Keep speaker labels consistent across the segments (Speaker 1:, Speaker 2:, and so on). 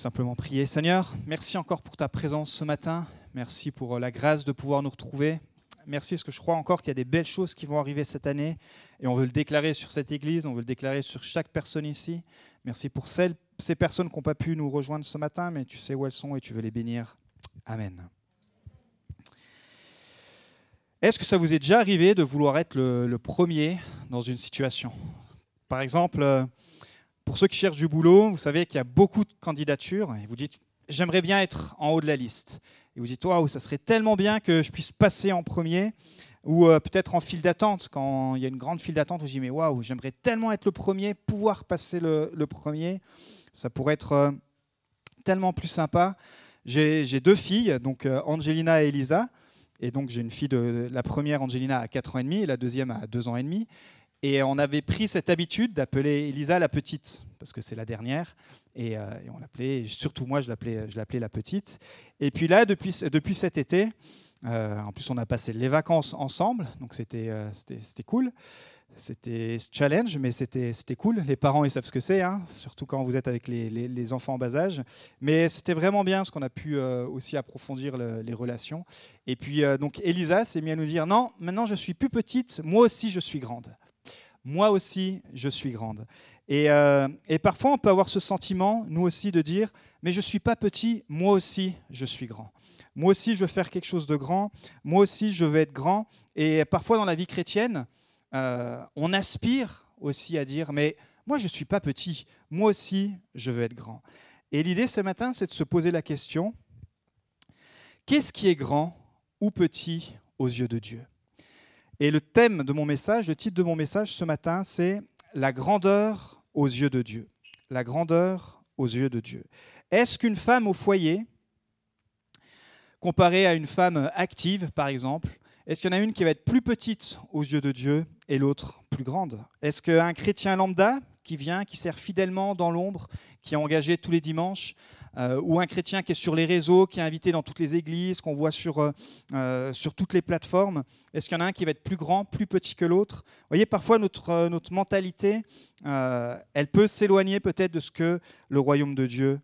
Speaker 1: simplement prier. Seigneur, merci encore pour ta présence ce matin. Merci pour euh, la grâce de pouvoir nous retrouver. Merci parce que je crois encore qu'il y a des belles choses qui vont arriver cette année et on veut le déclarer sur cette église, on veut le déclarer sur chaque personne ici. Merci pour celles, ces personnes qui n'ont pas pu nous rejoindre ce matin, mais tu sais où elles sont et tu veux les bénir. Amen. Est-ce que ça vous est déjà arrivé de vouloir être le, premier dans une situation? Par exemple, euh, pour ceux qui cherchent du boulot, vous savez qu'il y a beaucoup de candidatures et vous dites j'aimerais bien être en haut de la liste. Et vous dites waouh, ça serait tellement bien que je puisse passer en premier ou euh, peut-être en file d'attente. Quand il y a une grande file d'attente, vous dites mais waouh, j'aimerais tellement être le premier, pouvoir passer le, premier. Ça pourrait être euh, tellement plus sympa. J'ai deux filles, donc euh, Angelina et Elisa. Et donc j'ai une fille de la première, Angelina, à 4 ans et demi, et la deuxième à 2 ans et demi. Et on avait pris cette habitude d'appeler Elisa la petite, parce que c'est la dernière. Et, euh, on l'appelait, surtout moi, je l'appelais, la petite. Et puis là, depuis, depuis cet été, euh, en plus, on a passé les vacances ensemble, donc c'était, euh, c'était, cool. C'était challenge, mais c'était, c'était cool. Les parents, ils savent ce que c'est, hein, surtout quand vous êtes avec les, les, enfants en bas âge. Mais c'était vraiment bien, ce qu'on a pu aussi approfondir les relations. Et puis, donc, Elisa s'est mise à nous dire, non, maintenant je suis plus petite, moi aussi je suis grande moi aussi, je suis grande. Euh, et, parfois, on peut avoir ce sentiment, nous aussi, de dire, mais je ne suis pas petit, moi aussi, je suis grand. Moi aussi, je veux faire quelque chose de grand, moi aussi, je veux être grand. Et parfois, dans la vie chrétienne, euh, on aspire aussi à dire, mais moi, je ne suis pas petit, moi aussi, je veux être grand. Et l'idée ce matin, c'est de se poser la question, qu'est-ce qui est grand ou petit aux yeux de Dieu? Et le thème de mon message, le titre de mon message ce matin, c'est La grandeur aux yeux de Dieu. La grandeur aux yeux de Dieu. Est-ce qu'une femme au foyer, comparée à une femme active, par exemple, est-ce qu'il y en a une qui va être plus petite aux yeux de Dieu et l'autre plus grande? Est-ce qu'un chrétien lambda qui vient, qui sert fidèlement dans l'ombre, qui est engagé tous les dimanches, euh, ou un chrétien qui est sur les réseaux, qui est invité dans toutes les églises, qu'on voit sur, euh, euh, sur toutes les plateformes Est-ce qu'il y en a un qui va être plus grand, plus petit que l'autre? Vous voyez, parfois notre, notre mentalité, elle peut s'éloigner peut-être de ce que le royaume de Dieu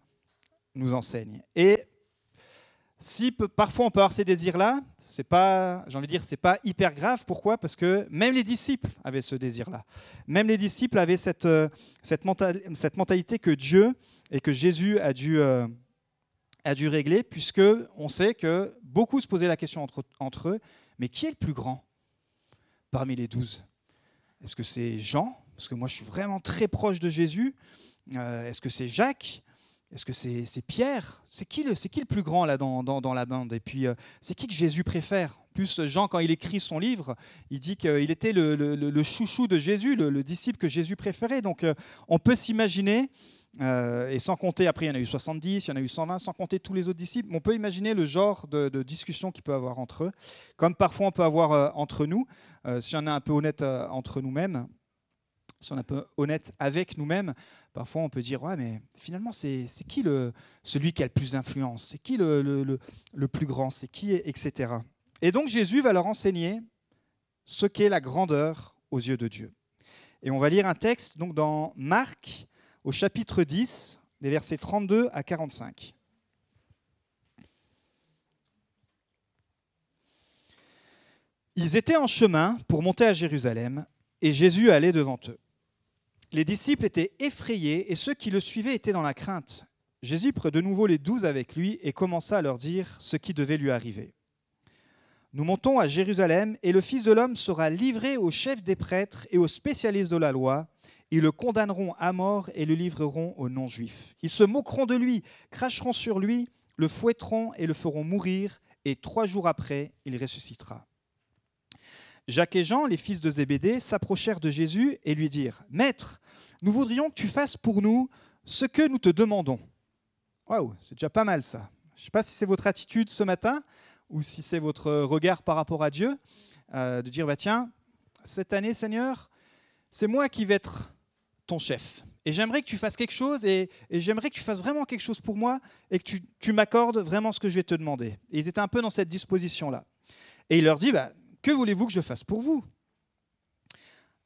Speaker 1: nous enseigne. Et si parfois on peut avoir ces désirs-là, c'est pas, j'ai envie de dire, c'est pas hyper grave. Pourquoi? Parce que même les disciples avaient ce désir-là. Même les disciples avaient cette, cette, cette mentalité que Dieu et que Jésus a dû, euh, a dû régler, puisque on sait que beaucoup se posaient la question entre, entre eux, mais qui est le plus grand parmi les douze? Est-ce que c'est Jean? Parce que moi, je suis vraiment très proche de Jésus. Euh, est-ce que c'est Jacques? Est-ce que c'est Pierre? C'est qui, le, plus grand là dans, la bande? Et puis, euh, c'est qui que Jésus préfère? Plus Jean, quand il écrit son livre, il dit qu'il était le, chouchou de Jésus, le, disciple que Jésus préférait. Donc, on peut s'imaginer euh, et sans compter, après, il y en a eu 70, il y en a eu 120, sans compter tous les autres disciples. On peut imaginer le genre de, discussion qu'il peut avoir entre eux, comme parfois on peut avoir euh, entre nous, euh, si on est un peu honnête entre nous-mêmes, si on est un peu honnête avec nous-mêmes, parfois on peut dire Ouais, mais finalement, c'est qui le, celui qui a le plus d'influence? C'est qui le, plus grand? C'est qui? Etc. Et donc Jésus va leur enseigner ce qu'est la grandeur aux yeux de Dieu. Et on va lire un texte donc dans Marc au chapitre 10, des versets 32 à 45. Ils étaient en chemin pour monter à Jérusalem, et Jésus allait devant eux. Les disciples étaient effrayés, et ceux qui le suivaient étaient dans la crainte. Jésus prit de nouveau les douze avec lui et commença à leur dire ce qui devait lui arriver. Nous montons à Jérusalem, et le Fils de l'homme sera livré aux chefs des prêtres et aux spécialistes de la loi, ils le condamneront à mort et le livreront aux non-juifs. Ils se moqueront de lui, cracheront sur lui, le fouetteront et le feront mourir, et trois jours après, il ressuscitera. Jacques et Jean, les fils de Zébédée, s'approchèrent de Jésus et lui dirent Maître, nous voudrions que tu fasses pour nous ce que nous te demandons. Waouh, c'est déjà pas mal ça. Je ne sais pas si c'est votre attitude ce matin ou si c'est votre regard par rapport à Dieu, euh, de dire bah, Tiens, cette année, Seigneur, c'est moi qui vais être ton chef. Et j'aimerais que tu fasses quelque chose, et, j'aimerais que tu fasses vraiment quelque chose pour moi, et que tu, m'accordes vraiment ce que je vais te demander. Et ils étaient un peu dans cette disposition-là. Et il leur dit, bah, que voulez-vous que je fasse pour vous?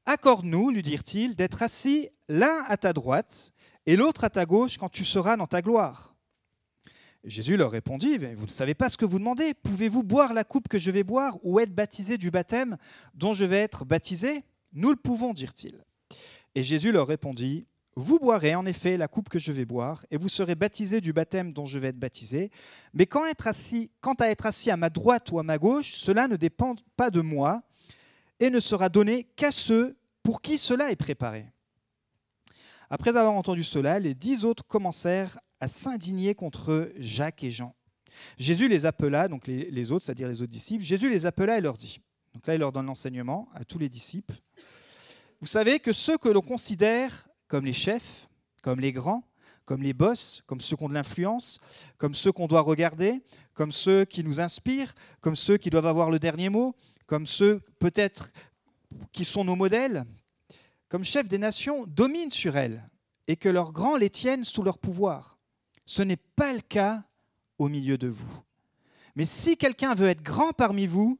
Speaker 1: Accorde-nous, lui dirent-ils, d'être assis l'un à ta droite et l'autre à ta gauche quand tu seras dans ta gloire. Jésus leur répondit, vous ne savez pas ce que vous demandez. Pouvez-vous boire la coupe que je vais boire ou être baptisé du baptême dont je vais être baptisé? Nous le pouvons, dirent-ils. Et Jésus leur répondit, vous boirez en effet la coupe que je vais boire, et vous serez baptisés du baptême dont je vais être baptisé. Mais quant à être assis, à, ma droite ou à ma gauche, cela ne dépend pas de moi, et ne sera donné qu'à ceux pour qui cela est préparé. Après avoir entendu cela, les dix autres commencèrent à s'indigner contre Jacques et Jean. Jésus les appela, donc les, autres, c'est-à-dire les autres disciples, Jésus les appela et leur dit, donc là il leur donne l'enseignement à tous les disciples, vous savez que ceux que l'on considère comme les chefs, comme les grands, comme les boss, comme ceux qui ont de l'influence, comme ceux qu'on doit regarder, comme ceux qui nous inspirent, comme ceux qui doivent avoir le dernier mot, comme ceux peut-être qui sont nos modèles, comme chefs des nations, dominent sur elles et que leurs grands les tiennent sous leur pouvoir. Ce n'est pas le cas au milieu de vous. Mais si quelqu'un veut être grand parmi vous,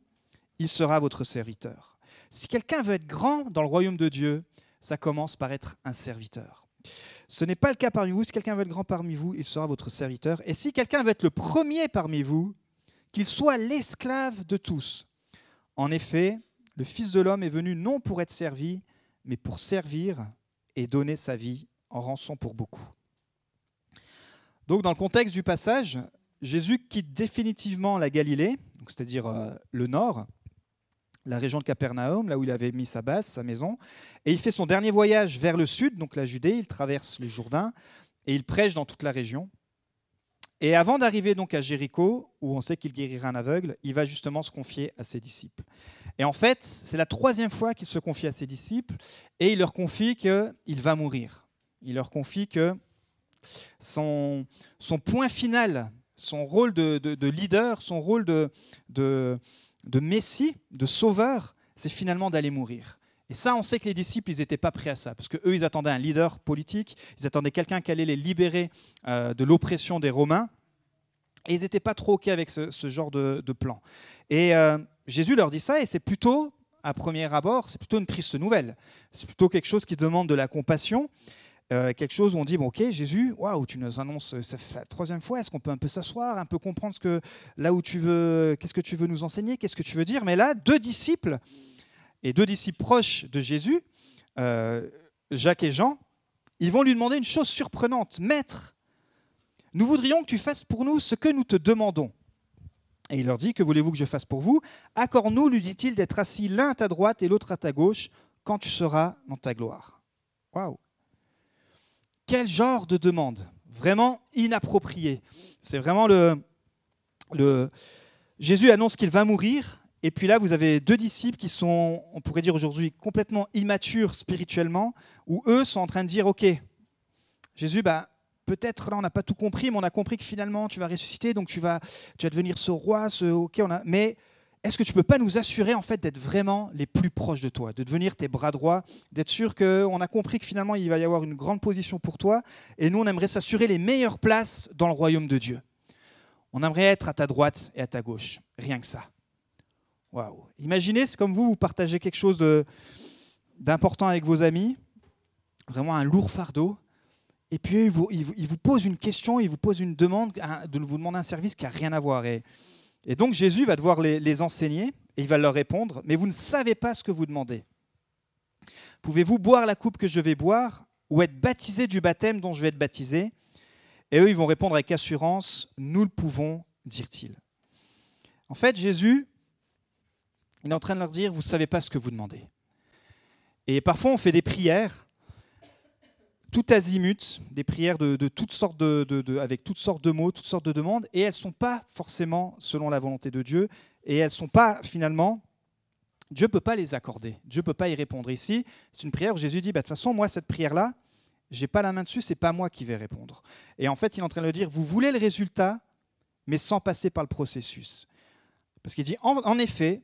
Speaker 1: il sera votre serviteur. Si quelqu'un veut être grand dans le royaume de Dieu, ça commence par être un serviteur. Ce n'est pas le cas parmi vous. Si quelqu'un veut être grand parmi vous, il sera votre serviteur. Et si quelqu'un veut être le premier parmi vous, qu'il soit l'esclave de tous. En effet, le Fils de l'homme est venu non pour être servi, mais pour servir et donner sa vie en rançon pour beaucoup. Donc dans le contexte du passage, Jésus quitte définitivement la Galilée, c'est-à-dire euh, le nord, la région de Capernaum, là où il avait mis sa base, sa maison, et il fait son dernier voyage vers le sud, donc la Judée, il traverse le Jourdain, et il prêche dans toute la région. Et avant d'arriver donc à Jéricho, où on sait qu'il guérira un aveugle, il va justement se confier à ses disciples. Et en fait, c'est la troisième fois qu'il se confie à ses disciples, et il leur confie qu'il va mourir. Il leur confie que son, point final, son rôle de, leader, son rôle de, de Messie, de sauveur, c'est finalement d'aller mourir. Et ça, on sait que les disciples, ils n'étaient pas prêts à ça, parce qu'eux, ils attendaient un leader politique, ils attendaient quelqu'un qui allait les libérer euh, de l'oppression des Romains, et ils n'étaient pas trop OK avec ce, genre de, plan. Et euh, Jésus leur dit ça, et c'est plutôt, à premier abord, c'est plutôt une triste nouvelle. C'est plutôt quelque chose qui demande de la compassion. Euh, quelque chose où on dit bon, ok Jésus waouh tu nous annonces ça fait la troisième fois est-ce qu'on peut un peu s'asseoir un peu comprendre ce que là où tu veux qu'est-ce que tu veux nous enseigner qu'est-ce que tu veux dire? Mais là deux disciples et deux disciples proches de Jésus euh, Jacques et Jean ils vont lui demander une chose surprenante. Maître nous voudrions que tu fasses pour nous ce que nous te demandons. Et il leur dit que voulez-vous que je fasse pour vous? Accorde-nous lui dit-il d'être assis l'un à ta droite et l'autre à ta gauche quand tu seras dans ta gloire. Waouh quel genre de demande? Vraiment inappropriée. C'est vraiment le, le... Jésus annonce qu'il va mourir, et puis là, vous avez deux disciples qui sont, on pourrait dire aujourd'hui, complètement immatures spirituellement, où eux sont en train de dire, OK, Jésus, bah, peut-être là, on n'a pas tout compris, mais on a compris que finalement, tu vas ressusciter, donc tu vas, tu vas devenir ce roi, ce, OK, on a, mais est-ce que tu peux pas nous assurer en fait d'être vraiment les plus proches de toi, de devenir tes bras droits, d'être sûr qu'on a compris que finalement il va y avoir une grande position pour toi, et nous on aimerait s'assurer les meilleures places dans le royaume de Dieu. On aimerait être à ta droite et à ta gauche, rien que ça. Waouh Imaginez, c'est comme vous, vous partagez quelque chose d'important avec vos amis, vraiment un lourd fardeau, et puis ils vous, vous posent une question, ils vous posent une demande, de vous demander un service qui n'a rien à voir. Et, et donc Jésus va devoir les, enseigner et il va leur répondre, mais vous ne savez pas ce que vous demandez. Pouvez-vous boire la coupe que je vais boire ou être baptisé du baptême dont je vais être baptisé? Et eux, ils vont répondre avec assurance, nous le pouvons, dirent-ils. En fait, Jésus, il est en train de leur dire, vous ne savez pas ce que vous demandez. Et parfois, on fait des prières tout azimut, des prières avec toutes sortes de mots, toutes sortes de demandes, et elles ne sont pas forcément selon la volonté de Dieu, et elles ne sont pas finalement, Dieu ne peut pas les accorder, Dieu ne peut pas y répondre. Ici, c'est une prière où Jésus dit, bah, de toute façon, moi, cette prière-là, j'ai pas la main dessus, c'est pas moi qui vais répondre. Et en fait, il est en train de le dire, vous voulez le résultat, mais sans passer par le processus. Parce qu'il dit, en effet,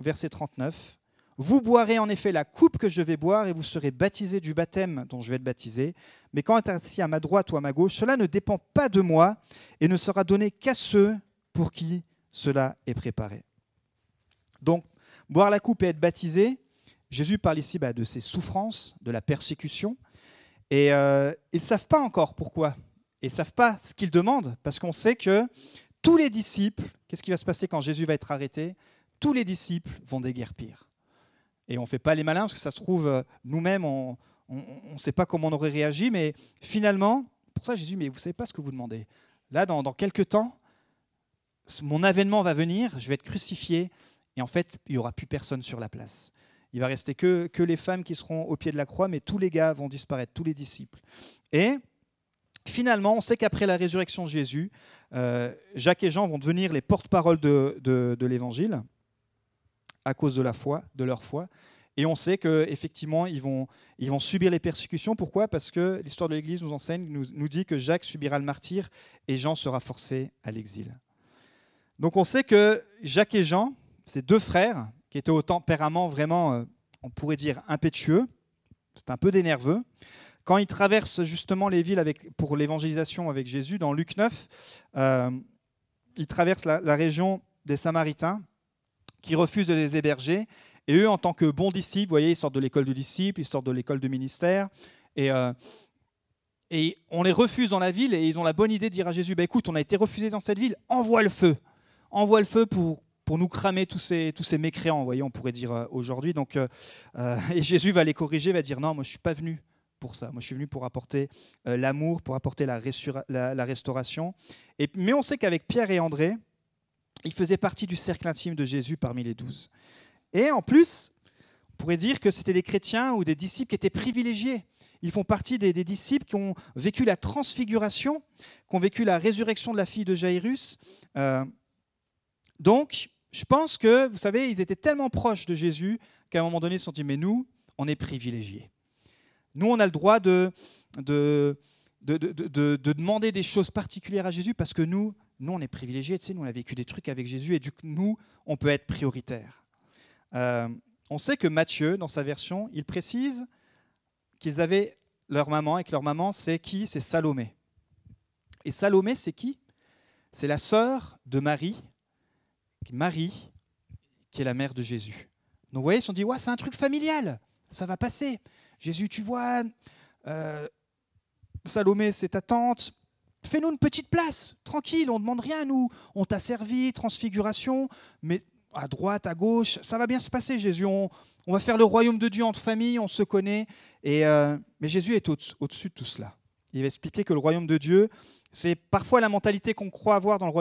Speaker 1: verset 39, vous boirez en effet la coupe que je vais boire et vous serez baptisés du baptême dont je vais être baptisé. Mais quand est assis à ma droite ou à ma gauche, cela ne dépend pas de moi et ne sera donné qu'à ceux pour qui cela est préparé. Donc, boire la coupe et être baptisé, Jésus parle ici bah, de ses souffrances, de la persécution. Et euh, ils ne savent pas encore pourquoi. et ne savent pas ce qu'ils demandent, parce qu'on sait que tous les disciples, qu'est-ce qui va se passer quand Jésus va être arrêté? Tous les disciples vont déguerpir. Et on ne fait pas les malins, parce que ça se trouve, euh, nous-mêmes, on ne sait pas comment on aurait réagi, mais finalement, pour ça Jésus, mais vous ne savez pas ce que vous demandez. Là, dans, quelques temps, mon avènement va venir, je vais être crucifié, et en fait, il n'y aura plus personne sur la place. Il va rester que, que les femmes qui seront au pied de la croix, mais tous les gars vont disparaître, tous les disciples. Et finalement, on sait qu'après la résurrection de Jésus, euh, Jacques et Jean vont devenir les porte-parole de, de, l'Évangile à cause de la foi, de leur foi. Et on sait qu'effectivement, ils vont, ils vont subir les persécutions. Pourquoi? Parce que l'histoire de l'Église nous enseigne, nous, nous dit que Jacques subira le martyr et Jean sera forcé à l'exil. Donc on sait que Jacques et Jean, ces deux frères, qui étaient au tempérament vraiment, euh, on pourrait dire, impétueux, c'est un peu des nerveux, quand ils traversent justement les villes pour l'évangélisation avec Jésus, dans Luc 9, euh, ils traversent la, région des Samaritains, qui refusent de les héberger. Et eux, en tant que bons disciples, vous voyez, ils sortent de l'école de disciples, ils sortent de l'école de ministère. Et, euh, et on les refuse dans la ville et ils ont la bonne idée de dire à Jésus, bah, écoute, on a été refusé dans cette ville, envoie le feu. Envoie le feu pour, pour nous cramer tous ces, tous ces mécréants, voyez, on pourrait dire euh, aujourd'hui. Donc, et Jésus va les corriger, va dire, non, moi je ne suis pas venu pour ça. Moi, je suis venu pour apporter euh, l'amour, pour apporter la, la, restauration. Et, mais on sait qu'avec Pierre et André, ils faisaient partie du cercle intime de Jésus parmi les douze. Et en plus, on pourrait dire que c'était des chrétiens ou des disciples qui étaient privilégiés. Ils font partie des, disciples qui ont vécu la transfiguration, qui ont vécu la résurrection de la fille de Jairus. Euh, donc, je pense que, vous savez, ils étaient tellement proches de Jésus qu'à un moment donné, ils se sont dit, mais nous, on est privilégiés. Nous, on a le droit de, demander des choses particulières à Jésus parce que nous, nous on est privilégiés. Tu sais, nous, on a vécu des trucs avec Jésus et du coup, nous, on peut être prioritaire. Euh, on sait que Matthieu, dans sa version, il précise qu'ils avaient leur maman et que leur maman, c'est qui? C'est Salomé. Et Salomé, c'est qui? C'est la sœur de Marie, Marie, qui est la mère de Jésus. Donc vous voyez, ils se dit, ouais, c'est un truc familial, ça va passer. Jésus, tu vois, euh, Salomé, c'est ta tante, fais-nous une petite place, tranquille, on ne demande rien, nous, on t'a servi, transfiguration, mais à droite, à gauche, ça va bien se passer, Jésus, on, va faire le royaume de Dieu entre famille, on se connaît, et, euh, mais Jésus est au-dessus de tout cela. Il va expliquer que le royaume de Dieu, c'est parfois la mentalité qu'on croit avoir dans le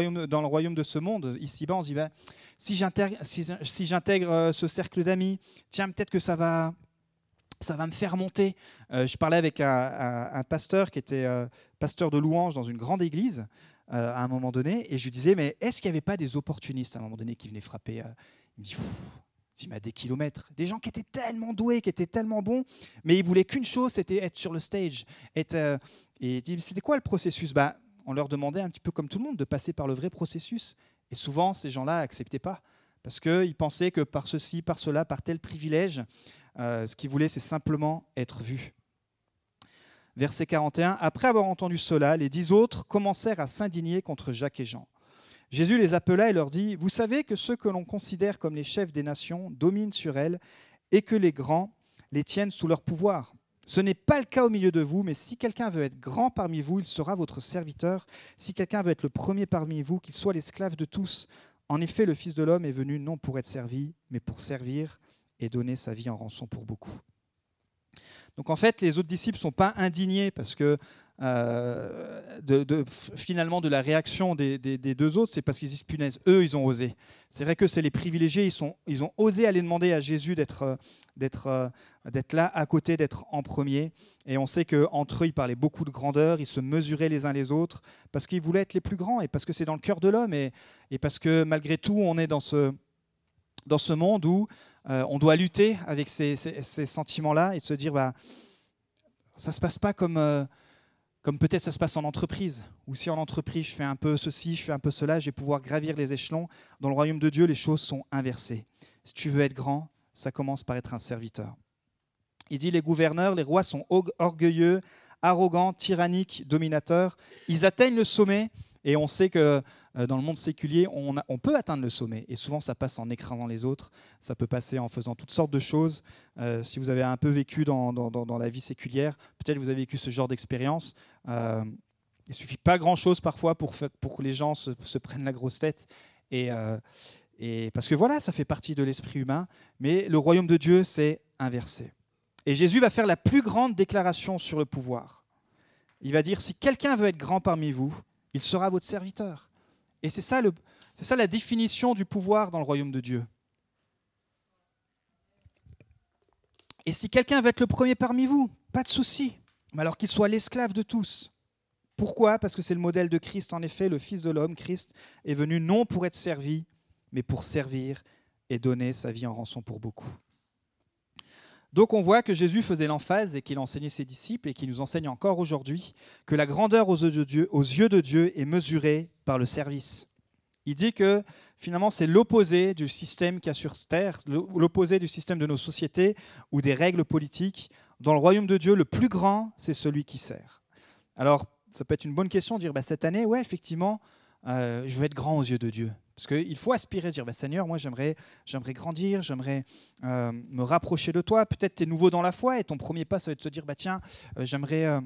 Speaker 1: royaume, de ce monde. Ici-bas, on se dit, bah, si j'intègre euh, ce cercle d'amis, tiens, peut-être que ça va, ça va me faire monter. Euh, je parlais avec un, pasteur qui était euh, pasteur de louange dans une grande église euh, à un moment donné, et je lui disais, mais est-ce qu'il n'y avait pas des opportunistes à un moment donné qui venaient frapper Il me dit, il à des kilomètres. Des gens qui étaient tellement doués, qui étaient tellement bons, mais ils voulaient qu'une chose, c'était être sur le stage. Et il dit, c'était quoi le processus? Bah, On leur demandait un petit peu comme tout le monde de passer par le vrai processus. Et souvent, ces gens-là n'acceptaient pas parce qu'ils pensaient que par ceci, par cela, par tel privilège, euh, ce qu'il voulait, c'est simplement être vu. Verset 41, Après avoir entendu cela, les dix autres commencèrent à s'indigner contre Jacques et Jean. Jésus les appela et leur dit, Vous savez que ceux que l'on considère comme les chefs des nations dominent sur elles et que les grands les tiennent sous leur pouvoir. Ce n'est pas le cas au milieu de vous, mais si quelqu'un veut être grand parmi vous, il sera votre serviteur. Si quelqu'un veut être le premier parmi vous, qu'il soit l'esclave de tous. En effet, le Fils de l'homme est venu non pour être servi, mais pour servir et donner sa vie en rançon pour beaucoup. Donc en fait, les autres disciples ne sont pas indignés parce que euh, de, finalement de la réaction des, deux autres, c'est parce qu'ils disent punaise, eux ils ont osé. C'est vrai que c'est les privilégiés, ils, sont, ils ont osé aller demander à Jésus d'être, d'être, euh, d'être là à côté, d'être en premier. Et on sait qu'entre eux, ils parlaient beaucoup de grandeur, ils se mesuraient les uns les autres parce qu'ils voulaient être les plus grands et parce que c'est dans le cœur de l'homme et, et parce que malgré tout, on est dans ce, dans ce monde où euh, on doit lutter avec ces, sentiments-là et de se dire, bah, ça ne se passe pas comme, euh, comme peut-être ça se passe en entreprise, ou si en entreprise je fais un peu ceci, je fais un peu cela, je vais pouvoir gravir les échelons. Dans le royaume de Dieu, les choses sont inversées. Si tu veux être grand, ça commence par être un serviteur. Il dit, les gouverneurs, les rois sont orgueilleux, arrogants, tyranniques, dominateurs. Ils atteignent le sommet et on sait que dans le monde séculier, on, peut atteindre le sommet. Et souvent, ça passe en écrasant les autres. Ça peut passer en faisant toutes sortes de choses. Euh, si vous avez un peu vécu dans, la vie séculière, peut-être vous avez vécu ce genre d'expérience. Euh, Il suffit pas grand-chose parfois pour, que les gens se, prennent la grosse tête. Euh, et, parce que voilà, ça fait partie de l'esprit humain. Mais le royaume de Dieu, c'est inversé. Et Jésus va faire la plus grande déclaration sur le pouvoir. Il va dire, si quelqu'un veut être grand parmi vous, il sera votre serviteur. Et c'est ça, la définition du pouvoir dans le royaume de Dieu. Et si quelqu'un veut être le premier parmi vous, pas de souci, mais alors qu'il soit l'esclave de tous. Pourquoi? Parce que c'est le modèle de Christ, en effet, le Fils de l'homme, Christ, est venu non pour être servi, mais pour servir et donner sa vie en rançon pour beaucoup. Donc on voit que Jésus faisait l'emphase et qu'il enseignait ses disciples et qu'il nous enseigne encore aujourd'hui que la grandeur aux yeux, de Dieu, est mesurée par le service. Il dit que finalement c'est l'opposé du système qu'il y a sur Terre, l'opposé du système de nos sociétés ou des règles politiques. Dans le royaume de Dieu, le plus grand, c'est celui qui sert. Alors, ça peut être une bonne question de dire, bah, cette année, ouais, effectivement, euh, je veux être grand aux yeux de Dieu. Parce qu'il faut aspirer, dire, bah, Seigneur, moi j'aimerais, j'aimerais grandir, j'aimerais euh, me rapprocher de toi. Peut-être tu es nouveau dans la foi et ton premier pas, ça va être de se dire, bah, tiens, euh, j'aimerais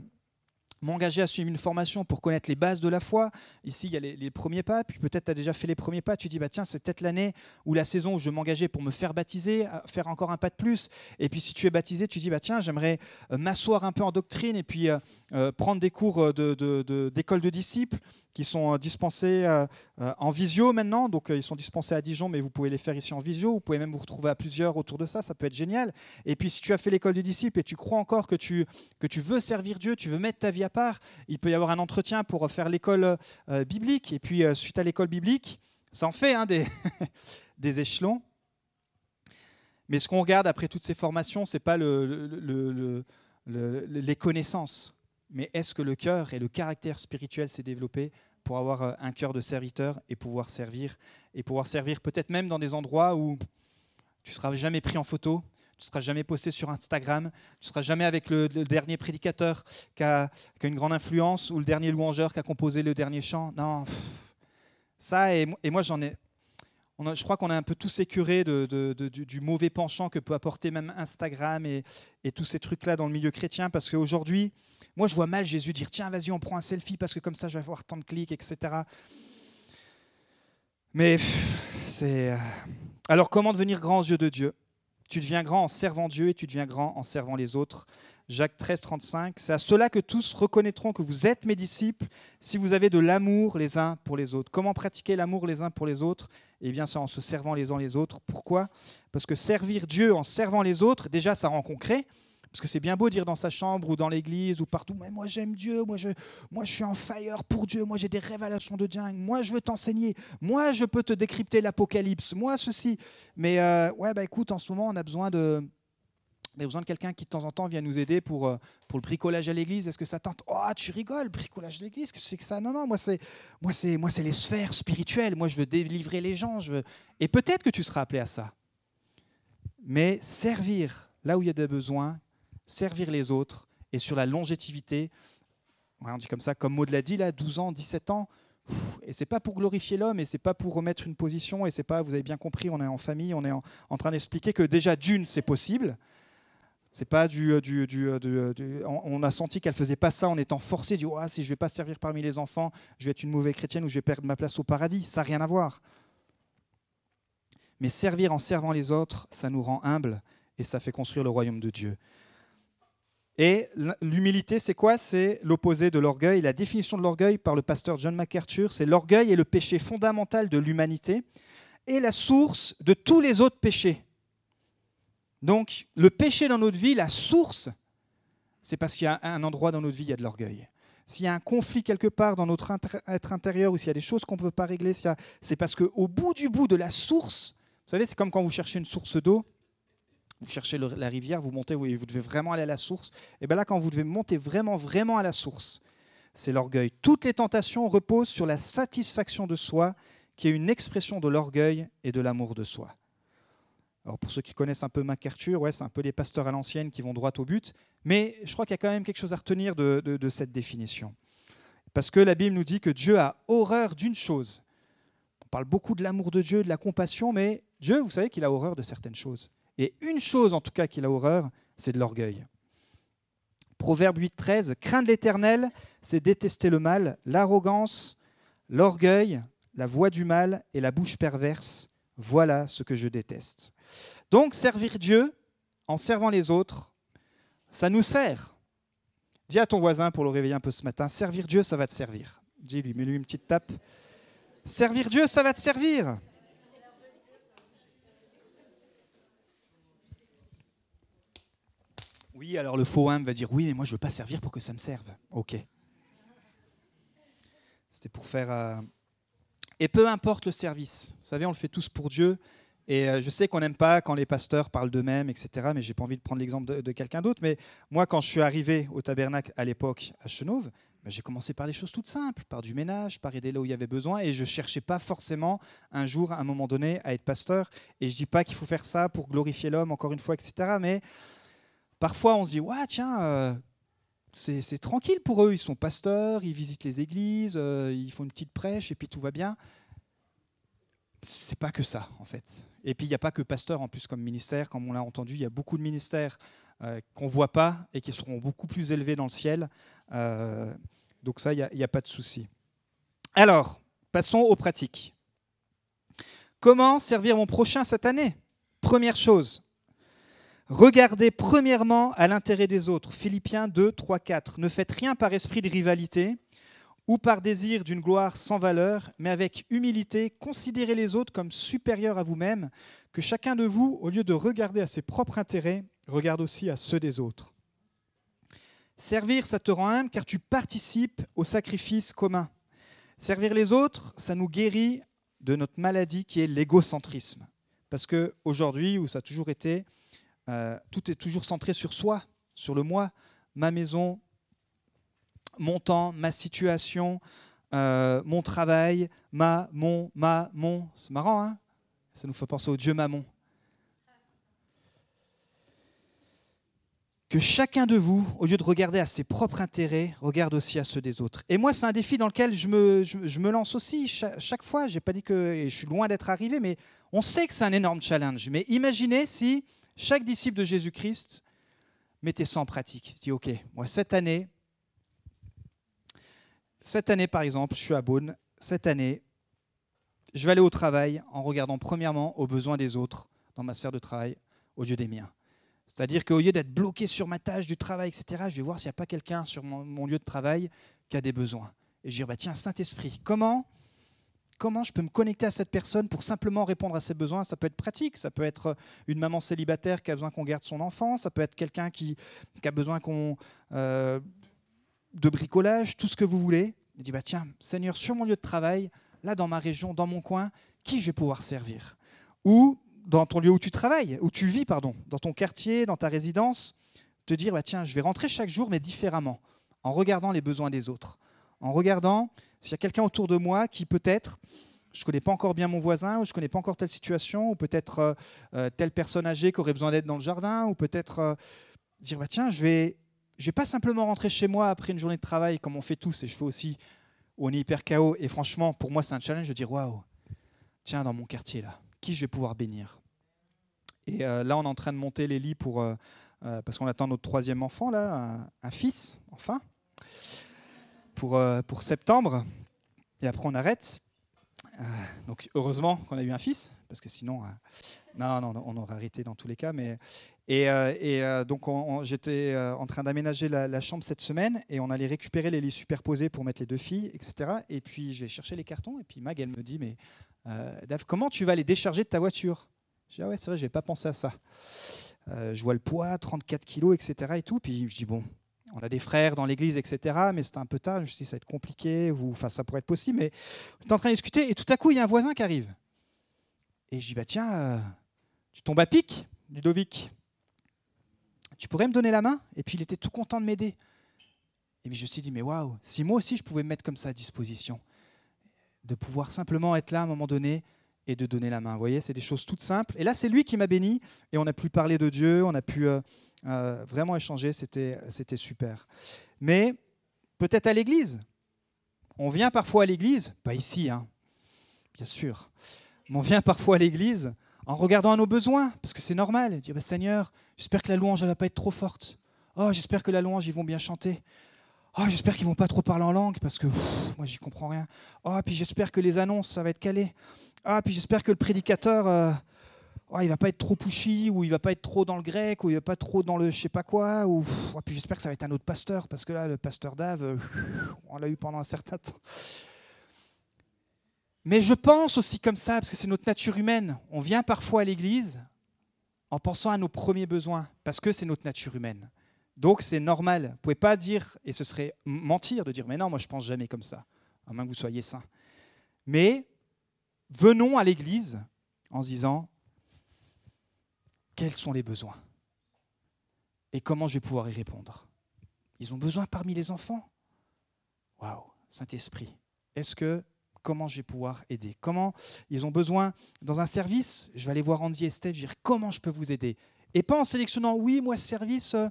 Speaker 1: m'engager à suivre une formation pour connaître les bases de la foi. Ici, il y a les, premiers pas, puis peut-être tu as déjà fait les premiers pas, tu dis, bah, tiens, c'est peut-être l'année ou la saison où je vais m'engager pour me faire baptiser, faire encore un pas de plus. Et puis si tu es baptisé, tu dis, bah, tiens, j'aimerais euh, m'asseoir un peu en doctrine et puis euh, euh, prendre des cours d'école de, disciples qui sont dispensés en visio maintenant. Donc ils sont dispensés à Dijon, mais vous pouvez les faire ici en visio. Vous pouvez même vous retrouver à plusieurs autour de ça, ça peut être génial. Et puis si tu as fait l'école de disciples et tu crois encore que tu, que tu veux servir Dieu, tu veux mettre ta vie à part, il peut y avoir un entretien pour faire l'école euh, biblique. Et puis, euh, suite à l'école biblique, ça en fait hein, des, échelons. Mais ce qu'on regarde après toutes ces formations, ce n'est pas le, les connaissances, mais est-ce que le cœur et le caractère spirituel s'est développé pour avoir euh, un cœur de serviteur et pouvoir servir, et pouvoir servir peut-être même dans des endroits où tu seras jamais pris en photo, tu ne seras jamais posté sur Instagram, tu ne seras jamais avec le, dernier prédicateur qui a, une grande influence ou le dernier louangeur qui a composé le dernier chant. Non, ça, et, moi j'en ai. je crois qu'on a un peu tous écuré de, du, mauvais penchant que peut apporter même Instagram et, et tous ces trucs-là dans le milieu chrétien, parce qu'aujourd'hui, moi je vois mal Jésus dire tiens, vas-y, on prend un selfie parce que comme ça je vais avoir tant de clics, etc. Mais c'est. Euh, alors comment devenir grand aux yeux de Dieu? Tu deviens grand en servant Dieu et tu deviens grand en servant les autres. Jacques 13, 35. C'est à cela que tous reconnaîtront que vous êtes mes disciples si vous avez de l'amour les uns pour les autres. Comment pratiquer l'amour les uns pour les autres? Eh bien, c'est en se servant les uns les autres. Pourquoi? Parce que servir Dieu en servant les autres, déjà, ça rend concret. Parce que c'est bien beau dire dans sa chambre ou dans l'église ou partout, mais moi j'aime Dieu, moi je, moi je suis en fire pour Dieu, moi j'ai des révélations de Dieu, moi je veux t'enseigner, moi je peux te décrypter l'Apocalypse, moi ceci. Mais euh, ouais, bah écoute, en ce moment on a besoin de, on a besoin de quelqu'un qui de temps en temps vient nous aider pour, euh, pour le bricolage à l'église. Est-ce que ça tente? Oh, tu rigoles, bricolage à l'église, qu'est-ce que c'est que ça? Non, non, moi c'est, moi c'est, moi c'est les sphères spirituelles. Moi je veux délivrer les gens. Je veux... Et peut-être que tu seras appelé à ça. Mais servir là où il y a des besoins, servir les autres et sur la longévité. On dit comme ça, comme Maud l'a dit, là, 12 ans, 17 ans. Et c'est pas pour glorifier l'homme, et c'est pas pour remettre une position, et c'est pas, vous avez bien compris, on est en famille, on est en, train d'expliquer que déjà d'une, c'est possible. C'est pas du, euh, du, euh, euh, on a senti qu'elle faisait pas ça en étant forcée du ah, si je vais pas servir parmi les enfants, je vais être une mauvaise chrétienne ou je vais perdre ma place au paradis. Ça n'a rien à voir. Mais servir en servant les autres, ça nous rend humbles et ça fait construire le royaume de Dieu. Et l'humilité, c'est quoi? C'est l'opposé de l'orgueil. La définition de l'orgueil par le pasteur John MacArthur, c'est l'orgueil est le péché fondamental de l'humanité et la source de tous les autres péchés. Donc, le péché dans notre vie, la source, c'est parce qu'il y a un endroit dans notre vie, il y a de l'orgueil. S'il y a un conflit quelque part dans notre être intérieur ou s'il y a des choses qu'on ne peut pas régler, c'est parce qu'au bout du bout de la source, vous savez, c'est comme quand vous cherchez une source d'eau, vous cherchez la rivière, vous montez, vous devez vraiment aller à la source. Et bien là, quand vous devez monter vraiment, vraiment à la source, c'est l'orgueil. Toutes les tentations reposent sur la satisfaction de soi, qui est une expression de l'orgueil et de l'amour de soi. Alors pour ceux qui connaissent un peu MacArthur, ouais, c'est un peu les pasteurs à l'ancienne qui vont droit au but, mais je crois qu'il y a quand même quelque chose à retenir de cette définition. Parce que la Bible nous dit que Dieu a horreur d'une chose. On parle beaucoup de l'amour de Dieu, de la compassion, mais Dieu, vous savez qu'il a horreur de certaines choses. Et une chose en tout cas qu'il a horreur, c'est de l'orgueil. Proverbe 8, 13. Craindre l'Éternel, c'est détester le mal, l'arrogance, l'orgueil, la voix du mal et la bouche perverse. Voilà ce que je déteste. Donc servir Dieu en servant les autres, ça nous sert. Dis à ton voisin pour le réveiller un peu ce matin, servir Dieu, ça va te servir. Dis-lui, mets-lui une petite tape. Servir Dieu, ça va te servir. Oui, alors le faux homme va dire oui, mais moi je ne veux pas servir pour que ça me serve. Ok. C'était pour faire. Euh, et peu importe le service, vous savez, on le fait tous pour Dieu. Et euh, je sais qu'on n'aime pas quand les pasteurs parlent d'eux-mêmes, etc. Mais j'ai pas envie de prendre l'exemple de, quelqu'un d'autre. Mais moi, quand je suis arrivé au tabernacle à l'époque à Chenauve, ben, j'ai commencé par des choses toutes simples, par du ménage, par aider là où il y avait besoin. Et je cherchais pas forcément un jour, à un moment donné, à être pasteur. Et je dis pas qu'il faut faire ça pour glorifier l'homme, encore une fois, etc. Mais Parfois, on se dit, ouais, tiens, euh, c'est tranquille pour eux. Ils sont pasteurs, ils visitent les églises, euh, ils font une petite prêche et puis tout va bien. C'est pas que ça, en fait. Et puis, il n'y a pas que pasteurs en plus comme ministère. Comme on l'a entendu, il y a beaucoup de ministères euh, qu'on ne voit pas et qui seront beaucoup plus élevés dans le ciel. donc, ça, il n'y a, a pas de souci. Alors, passons aux pratiques. Comment servir mon prochain cette année? Première chose, Regardez premièrement à l'intérêt des autres. Philippiens 2, 3, 4. Ne faites rien par esprit de rivalité ou par désir d'une gloire sans valeur, mais avec humilité, considérez les autres comme supérieurs à vous-même, que chacun de vous, au lieu de regarder à ses propres intérêts, regarde aussi à ceux des autres. Servir, ça te rend humble car tu participes au sacrifice commun. Servir les autres, ça nous guérit de notre maladie qui est l'égocentrisme. Parce qu'aujourd'hui, où ça a toujours été, euh, tout est toujours centré sur soi, sur le moi, ma maison, mon temps, ma situation, euh, mon travail, ma, mon, ma, mon. C'est marrant, hein? Ça nous fait penser au Dieu Mammon. Que chacun de vous, au lieu de regarder à ses propres intérêts, regarde aussi à ceux des autres. Et moi, c'est un défi dans lequel je me, je, me lance aussi chaque, fois. Je n'ai pas dit que je suis loin d'être arrivé, mais on sait que c'est un énorme challenge. Mais imaginez si chaque disciple de Jésus-Christ mettait ça en pratique. Il dit, OK, moi, cette année, cette année, par exemple, je suis à Beaune, cette année, je vais aller au travail en regardant premièrement aux besoins des autres dans ma sphère de travail au lieu des miens. C'est-à-dire qu'au lieu d'être bloqué sur ma tâche du travail, etc., je vais voir s'il n'y a pas quelqu'un sur mon, lieu de travail qui a des besoins. Et je vais bah, tiens, Saint-Esprit, comment comment je peux me connecter à cette personne pour simplement répondre à ses besoins. Ça peut être pratique, ça peut être une maman célibataire qui a besoin qu'on garde son enfant, ça peut être quelqu'un qui, a besoin qu'on euh, de bricolage, tout ce que vous voulez. Il dit bah tiens, Seigneur, sur mon lieu de travail, là dans ma région, dans mon coin, qui je vais pouvoir servir? Ou dans ton lieu où tu travailles, où tu vis, pardon, dans ton quartier, dans ta résidence, te dire bah tiens, je vais rentrer chaque jour, mais différemment, en regardant les besoins des autres, en regardant s'il y a quelqu'un autour de moi qui peut-être, je ne connais pas encore bien mon voisin, ou je ne connais pas encore telle situation, ou peut-être euh, euh, telle personne âgée qui aurait besoin d'aide dans le jardin, ou peut-être euh, dire, bah, tiens, je vais, je vais pas simplement rentrer chez moi après une journée de travail comme on fait tous, et je fais aussi, on est hyper chaos, et franchement, pour moi, c'est un challenge de dire, waouh, tiens, dans mon quartier, là, qui je vais pouvoir bénir? Et là, on est en train de monter les lits pour, parce qu'on attend notre troisième enfant, là, un fils, enfin pour, euh, pour septembre. Et après, on arrête. Euh, donc, heureusement qu'on a eu un fils, parce que sinon, euh, non, non, on aurait arrêté dans tous les cas. Mais, et, donc, j'étais en train d'aménager la, chambre cette semaine et on allait récupérer les lits superposés pour mettre les deux filles, etc. Et puis, je vais chercher les cartons. Et puis, Mag, elle me dit Mais Dave, comment tu vas les décharger de ta voiture? Je dis Ah ouais, c'est vrai, je n'avais pas pensé à ça. je vois le poids, 34 kilos, etc. Et tout. Puis, je dis Bon, on a des frères dans l'église, etc. Mais c'était un peu tard. Je me suis dit, ça va être compliqué, enfin, ça pourrait être possible. Mais on est en train de discuter, et tout à coup, il y a un voisin qui arrive. Et je dis, bah tiens, euh, tu tombes à pic, Ludovic. Tu pourrais me donner la main? Et puis il était tout content de m'aider. Et puis je me suis dit, mais waouh, si moi aussi je pouvais me mettre comme ça à disposition, de pouvoir simplement être là à un moment donné et de donner la main. Vous voyez, c'est des choses toutes simples. Et là, c'est lui qui m'a béni, et on a pu parler de Dieu, on a pu. Euh, vraiment échanger, c'était, super. Mais peut-être à l'église. On vient parfois à l'église, pas ici, hein, bien sûr, mais on vient parfois à l'église en regardant à nos besoins, parce que c'est normal. Dire, bah, Seigneur, j'espère que la louange ne va pas être trop forte. Oh, j'espère que la louange, ils vont bien chanter. Oh, j'espère qu'ils vont pas trop parler en langue parce que moi, j'y comprends rien. Oh, puis j'espère que les annonces, ça va être calé. Ah, puis j'espère que le prédicateur, euh, oh, il va pas être trop pushy ou il va pas être trop dans le grec ou il va pas trop dans le je sais pas quoi. Ou oh, puis j'espère que ça va être un autre pasteur parce que là, le pasteur Dave, euh, on l'a eu pendant un certain temps. Mais je pense aussi comme ça, parce que c'est notre nature humaine. On vient parfois à l'église en pensant à nos premiers besoins, parce que c'est notre nature humaine. Donc c'est normal. Vous pouvez pas dire, et ce serait mentir de dire, mais non, moi je pense jamais comme ça, à moins que vous soyez saint. Mais venons à l'église en se disant, quels sont les besoins Et comment je vais pouvoir y répondre Ils ont besoin parmi les enfants Waouh, Saint-Esprit, est-ce que comment je vais pouvoir aider? Comment ils ont besoin dans un service? Je vais aller voir Andy et Steph, je vais dire comment je peux vous aider? Et pas en sélectionnant, oui, moi, ce service, euh,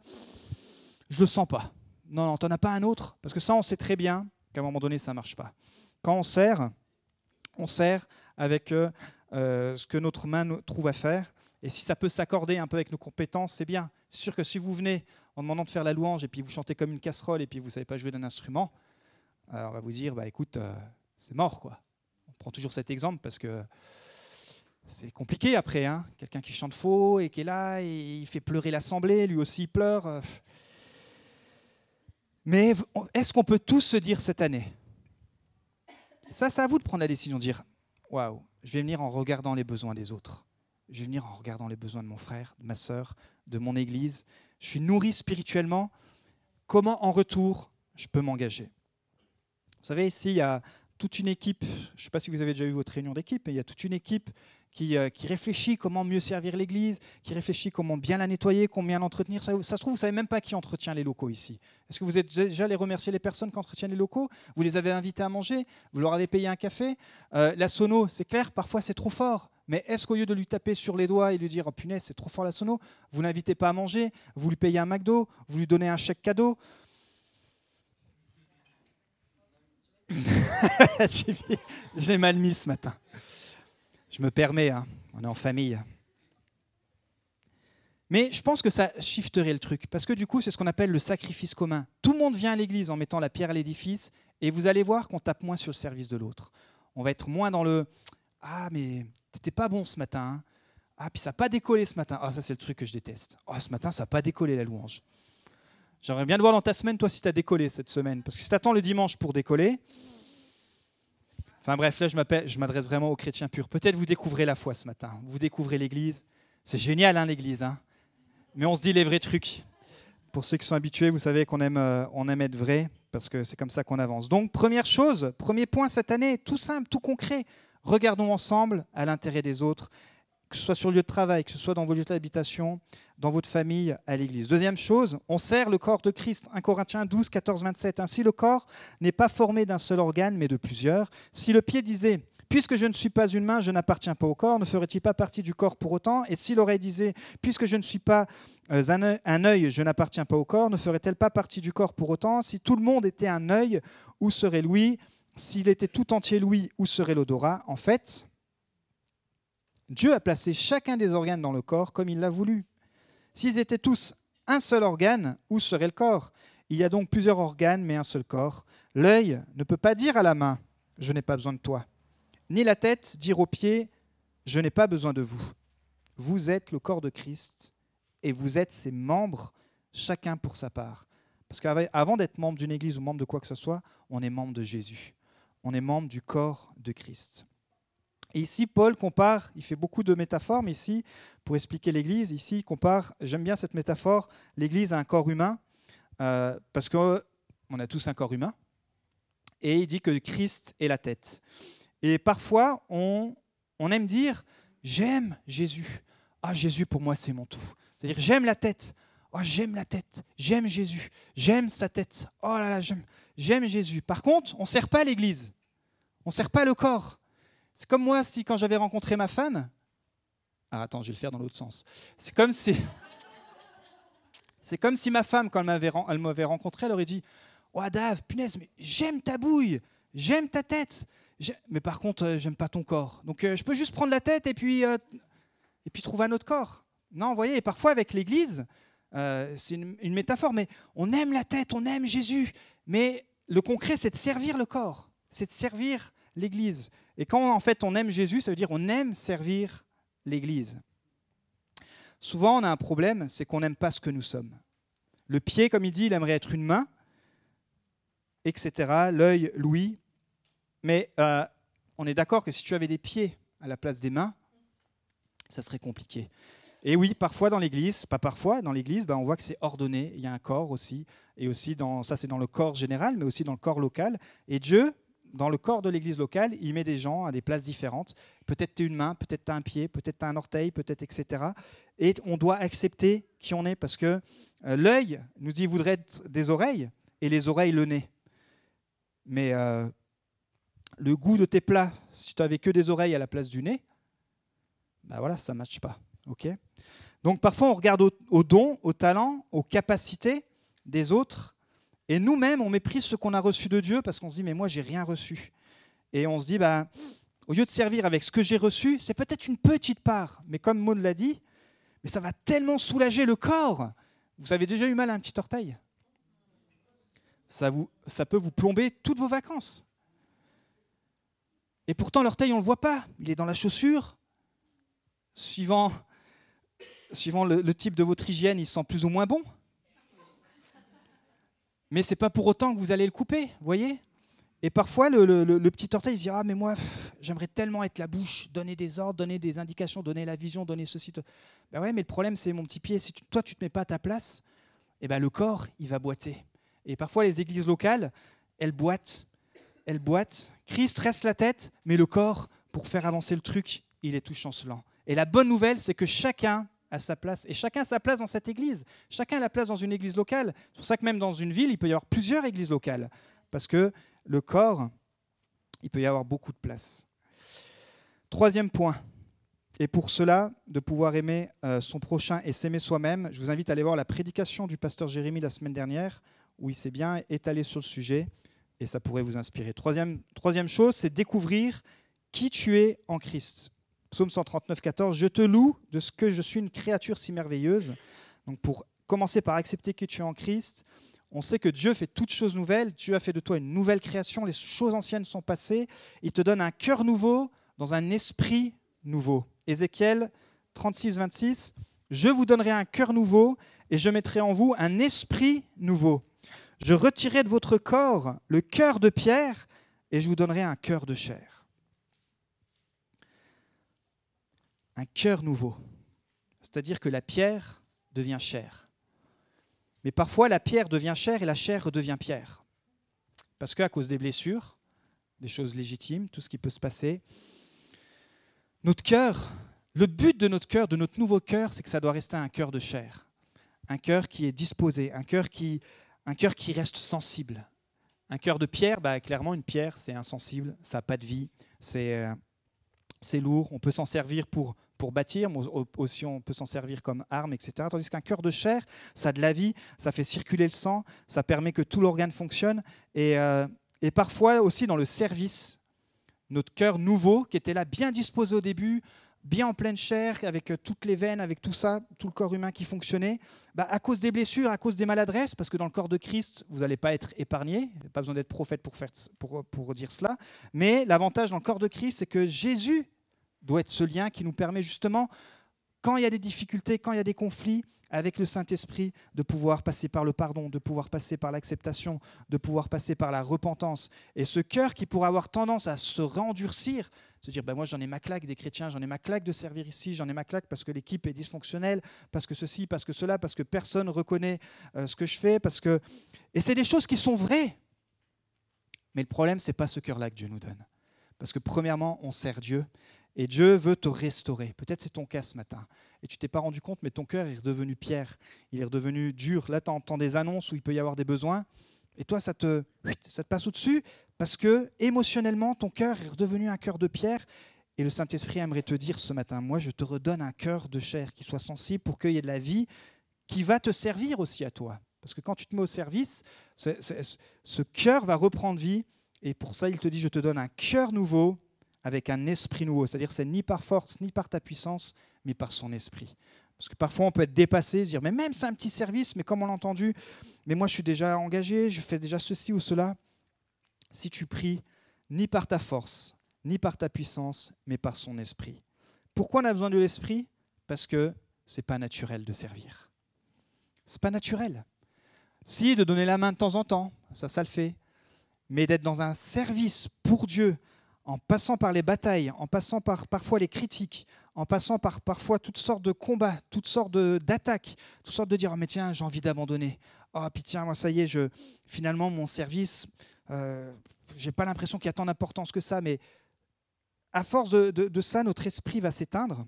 Speaker 1: je ne le sens pas. Non, non, tu n'en as pas un autre? Parce que ça, on sait très bien qu'à un moment donné, ça ne marche pas. Quand on sert, on sert avec euh, euh, ce que notre main trouve à faire. Et si ça peut s'accorder un peu avec nos compétences, c'est bien. C'est sûr que si vous venez en demandant de faire la louange et puis vous chantez comme une casserole et puis vous ne savez pas jouer d'un instrument, alors on va vous dire, bah écoute, c'est mort, quoi. On prend toujours cet exemple parce que c'est compliqué après. Hein. Quelqu'un qui chante faux et qui est là et il fait pleurer l'assemblée, lui aussi il pleure. Mais est-ce qu'on peut tous se dire cette année? Ça, c'est à vous de prendre la décision de dire Waouh, je vais venir en regardant les besoins des autres. Je vais venir en regardant les besoins de mon frère, de ma sœur, de mon église. Je suis nourri spirituellement. Comment en retour je peux m'engager? Vous savez, ici, il y a toute une équipe, je ne sais pas si vous avez déjà eu votre réunion d'équipe, mais il y a toute une équipe qui, euh, réfléchit comment mieux servir l'Église, qui réfléchit comment bien la nettoyer, combien l'entretenir. Ça, ça, se trouve, vous ne savez même pas qui entretient les locaux ici. Est-ce que vous êtes déjà allé remercier les personnes qui entretiennent les locaux? Vous les avez invités à manger? Vous leur avez payé un café? Euh, La sono, c'est clair, parfois c'est trop fort. Mais est-ce qu'au lieu de lui taper sur les doigts et lui dire oh, punaise, c'est trop fort la sono, vous n'invitez pas à manger, vous lui payez un McDo, vous lui donnez un chèque cadeau J'ai mal mis ce matin. Je me permets, hein. on est en famille. Mais je pense que ça shifterait le truc, parce que du coup, c'est ce qu'on appelle le sacrifice commun. Tout le monde vient à l'église en mettant la pierre à l'édifice, et vous allez voir qu'on tape moins sur le service de l'autre. On va être moins dans le Ah, mais t'étais pas bon ce matin. Hein. Ah, puis ça n'a pas décollé ce matin. Ah, ça, c'est le truc que je déteste. Ah, ce matin, ça n'a pas décollé la louange. J'aimerais bien te voir dans ta semaine, toi, si tu as décollé cette semaine. Parce que si tu attends le dimanche pour décoller. Enfin bref, là, je m'adresse vraiment aux chrétiens purs. Peut-être vous découvrez la foi ce matin. Vous découvrez l'Église. C'est génial, hein, l'Église. Hein Mais on se dit les vrais trucs. Pour ceux qui sont habitués, vous savez qu'on euh, aime être vrai, parce que c'est comme ça qu'on avance. Donc, première chose, premier point cette année, tout simple, tout concret. Regardons ensemble à l'intérêt des autres que ce soit sur le lieu de travail, que ce soit dans vos lieux d'habitation, dans votre famille, à l'église. Deuxième chose, on sert le corps de Christ. 1 Corinthiens 12, 14, 27. Ainsi, le corps n'est pas formé d'un seul organe, mais de plusieurs. Si le pied disait Puisque je ne suis pas une main, je n'appartiens pas au corps, ne ferait-il pas partie du corps pour autant? Et si l'oreille disait Puisque je ne suis pas euh, un œil, je n'appartiens pas au corps, ne ferait-elle pas partie du corps pour autant? Si tout le monde était un œil, où serait l'ouïe S'il était tout entier l'ouïe, où serait l'odorat? En fait, Dieu a placé chacun des organes dans le corps comme il l'a voulu. S'ils étaient tous un seul organe, où serait le corps? Il y a donc plusieurs organes, mais un seul corps. L'œil ne peut pas dire à la main, je n'ai pas besoin de toi. Ni la tête dire aux pieds, je n'ai pas besoin de vous. Vous êtes le corps de Christ et vous êtes ses membres, chacun pour sa part. Parce qu'avant d'être membre d'une église ou membre de quoi que ce soit, on est membre de Jésus. On est membre du corps de Christ. Ici, Paul compare, il fait beaucoup de métaphores, mais ici, pour expliquer l'Église, ici, il compare, j'aime bien cette métaphore, l'Église à un corps humain, euh, parce qu'on a tous un corps humain, et il dit que Christ est la tête. Et parfois, on, aime dire, j'aime Jésus. Ah, Jésus, pour moi, c'est mon tout. C'est-à-dire, j'aime la tête. Oh, j'aime la tête. J'aime Jésus. J'aime sa tête. Oh là là, j'aime, j'aime Jésus. Par contre, on ne sert pas l'Église. On ne sert pas le corps. C'est comme moi si quand j'avais rencontré ma femme. Ah, attends, je vais le faire dans l'autre sens. C'est comme si. C'est comme si ma femme, quand elle m'avait rencontré, elle aurait dit Oh, Dave, punaise, mais j'aime ta bouille, j'aime ta tête. Mais par contre, euh, j'aime pas ton corps. Donc, euh, je peux juste prendre la tête et puis, euh, et puis trouver un autre corps. Non, vous voyez, et parfois avec l'Église, Euh, c'est une, une métaphore, mais on aime la tête, on aime Jésus. Mais le concret, c'est de servir le corps, c'est de servir l'Église. Et quand en fait on aime Jésus, ça veut dire on aime servir l'Église. Souvent, on a un problème, c'est qu'on n'aime pas ce que nous sommes. Le pied, comme il dit, il aimerait être une main, etc. L'œil, l'ouïe. Mais euh, on est d'accord que si tu avais des pieds à la place des mains, ça serait compliqué. Et oui, parfois dans l'Église, pas parfois, dans l'Église, ben, on voit que c'est ordonné. Il y a un corps aussi, et aussi dans ça, c'est dans le corps général, mais aussi dans le corps local. Et Dieu, dans le corps de l'Église locale, il met des gens à des places différentes. Peut-être tu as une main, peut-être tu as un pied, peut-être tu as un orteil, peut-être etc. Et on doit accepter qui on est, parce que euh, l'œil nous dit voudrait être des oreilles, et les oreilles le nez. Mais euh, le goût de tes plats, si tu n'avais que des oreilles à la place du nez, ben voilà, ça ne matche pas. ok? Donc parfois on regarde aux au dons, aux talents, aux capacités des autres, et nous-mêmes on méprise ce qu'on a reçu de Dieu parce qu'on se dit mais moi j'ai rien reçu. Et on se dit bah, au lieu de servir avec ce que j'ai reçu, c'est peut-être une petite part, mais comme Maud l'a dit, mais ça va tellement soulager le corps. Vous avez déjà eu mal à un petit orteil? Ça, vous, ça peut vous plomber toutes vos vacances. Et pourtant, l'orteil, on ne le voit pas. Il est dans la chaussure. Suivant, suivant le, type de votre hygiène, il sent plus ou moins bon. Mais ce n'est pas pour autant que vous allez le couper, voyez? Et parfois, le, petit orteil il se dit Ah, mais moi, j'aimerais tellement être la bouche, donner des ordres, donner des indications, donner la vision, donner ceci. Ben ouais, mais le problème, c'est mon petit pied. Si toi, tu ne te mets pas à ta place, eh ben, le corps, il va boiter. Et parfois, les églises locales, elles boitent, elles boitent. Christ reste la tête, mais le corps, pour faire avancer le truc, il est tout chancelant. Et la bonne nouvelle, c'est que chacun a sa place. Et chacun a sa place dans cette église. Chacun a la place dans une église locale. C'est pour ça que même dans une ville, il peut y avoir plusieurs églises locales. Parce que le corps, il peut y avoir beaucoup de place. Troisième point. Et pour cela, de pouvoir aimer euh, son prochain et s'aimer soi-même, je vous invite à aller voir la prédication du pasteur Jérémie la semaine dernière, où il s'est bien étalé sur le sujet et ça pourrait vous inspirer. Troisième, troisième chose, c'est découvrir qui tu es en Christ. Psaume 139, 14, Je te loue de ce que je suis une créature si merveilleuse. Donc pour commencer par accepter que tu es en Christ, on sait que Dieu fait toutes choses nouvelles. Dieu a fait de toi une nouvelle création. Les choses anciennes sont passées. Il te donne un cœur nouveau dans un esprit nouveau. Ézéchiel 36, 26, Je vous donnerai un cœur nouveau et je mettrai en vous un esprit nouveau. Je retirerai de votre corps le cœur de pierre et je vous donnerai un cœur de chair. Un cœur nouveau. C'est-à-dire que la pierre devient chair. Mais parfois, la pierre devient chair et la chair redevient pierre. Parce qu'à cause des blessures, des choses légitimes, tout ce qui peut se passer, notre cœur, le but de notre cœur, de notre nouveau cœur, c'est que ça doit rester un cœur de chair. Un cœur qui est disposé, un cœur qui un cœur qui reste sensible. Un cœur de pierre, bah, clairement, une pierre, c'est insensible, ça n'a pas de vie, euh, c'est lourd, on peut s'en servir pour, pour bâtir, mais aussi on peut s'en servir comme arme, etc. Tandis qu'un cœur de chair, ça a de la vie, ça fait circuler le sang, ça permet que tout l'organe fonctionne. Et, euh, parfois aussi dans le service, notre cœur nouveau, qui était là bien disposé au début, bien en pleine chair, avec euh, toutes les veines, avec tout ça, tout le corps humain qui fonctionnait, bah, à cause des blessures, à cause des maladresses, parce que dans le corps de Christ, vous n'allez pas être épargné, pas besoin d'être prophète pour, faire, pour, pour dire cela, mais l'avantage dans le corps de Christ, c'est que Jésus doit être ce lien qui nous permet justement, quand il y a des difficultés, quand il y a des conflits, avec le Saint-Esprit, de pouvoir passer par le pardon, de pouvoir passer par l'acceptation, de pouvoir passer par la repentance. Et ce cœur qui pourrait avoir tendance à se rendurcir, se dire, ben moi j'en ai ma claque des chrétiens, j'en ai ma claque de servir ici, j'en ai ma claque parce que l'équipe est dysfonctionnelle, parce que ceci, parce que cela, parce que personne reconnaît euh, ce que je fais, parce que... Et c'est des choses qui sont vraies. Mais le problème, c'est pas ce cœur-là que Dieu nous donne. Parce que premièrement, on sert Dieu et Dieu veut te restaurer. Peut-être c'est ton cas ce matin. Et tu t'es pas rendu compte, mais ton cœur est redevenu pierre. Il est redevenu dur. Là, tu entends des annonces où il peut y avoir des besoins. Et toi, ça te, ça te passe au-dessus parce que émotionnellement, ton cœur est redevenu un cœur de pierre. Et le Saint-Esprit aimerait te dire ce matin, moi, je te redonne un cœur de chair qui soit sensible pour qu'il y ait de la vie qui va te servir aussi à toi. Parce que quand tu te mets au service, ce cœur va reprendre vie. Et pour ça, il te dit, je te donne un cœur nouveau avec un esprit nouveau. C'est-à-dire c'est ni par force, ni par ta puissance, mais par son esprit. Parce que parfois, on peut être dépassé, se dire, mais même c'est un petit service, mais comme on l'a entendu, mais moi, je suis déjà engagé, je fais déjà ceci ou cela. Si tu pries, ni par ta force, ni par ta puissance, mais par son esprit. Pourquoi on a besoin de l'esprit? Parce que c'est pas naturel de servir. C'est pas naturel. Si, de donner la main de temps en temps, ça, ça le fait. Mais d'être dans un service pour Dieu, en passant par les batailles, en passant par parfois les critiques, en passant par parfois toutes sortes de combats, toutes sortes d'attaques, toutes sortes de dire oh, mais tiens j'ai envie d'abandonner. Oh puis tiens moi ça y est je finalement mon service euh, j'ai pas l'impression qu'il y a tant d'importance que ça mais à force de, de ça notre esprit va s'éteindre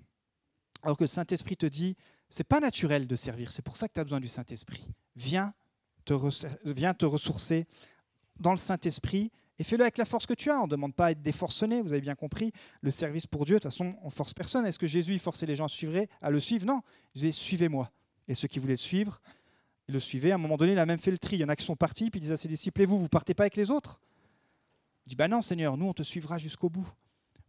Speaker 1: alors que le Saint Esprit te dit c'est pas naturel de servir c'est pour ça que tu as besoin du Saint Esprit viens te, viens te ressourcer dans le Saint Esprit et fais-le avec la force que tu as. On ne demande pas à être déforcené, vous avez bien compris. Le service pour Dieu, de toute façon, on force personne. Est-ce que Jésus forçait les gens à, suivre, à le suivre? Non. Il disait Suivez-moi. Et ceux qui voulaient le suivre, ils le suivaient. À un moment donné, il a même fait le tri. Il y en a qui sont partis, puis il disait à ses disciples vous, vous partez pas avec les autres? Il dit Bah non, Seigneur, nous, on te suivra jusqu'au bout.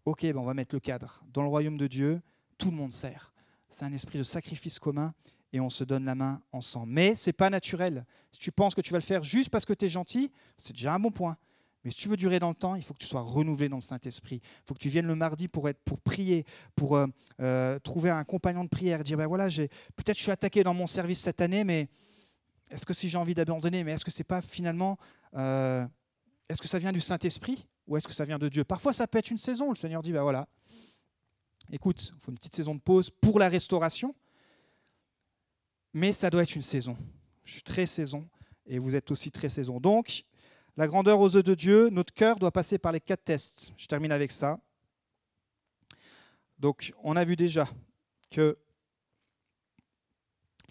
Speaker 1: Ok, ben on va mettre le cadre. Dans le royaume de Dieu, tout le monde sert. C'est un esprit de sacrifice commun et on se donne la main ensemble. Mais c'est pas naturel. Si tu penses que tu vas le faire juste parce que tu es gentil, c'est déjà un bon point. Mais si tu veux durer dans le temps, il faut que tu sois renouvelé dans le Saint-Esprit. Il faut que tu viennes le mardi pour, être, pour prier, pour euh, euh, trouver un compagnon de prière, dire ben voilà, peut-être je suis attaqué dans mon service cette année, mais est-ce que si j'ai envie d'abandonner, mais est-ce que c'est pas finalement, euh, est-ce que ça vient du Saint-Esprit ou est-ce que ça vient de Dieu? Parfois, ça peut être une saison. Le Seigneur dit ben voilà, écoute, il faut une petite saison de pause pour la restauration, mais ça doit être une saison. Je suis très saison et vous êtes aussi très saison. Donc, la grandeur aux yeux de Dieu, notre cœur doit passer par les quatre tests. Je termine avec ça. Donc, on a vu déjà que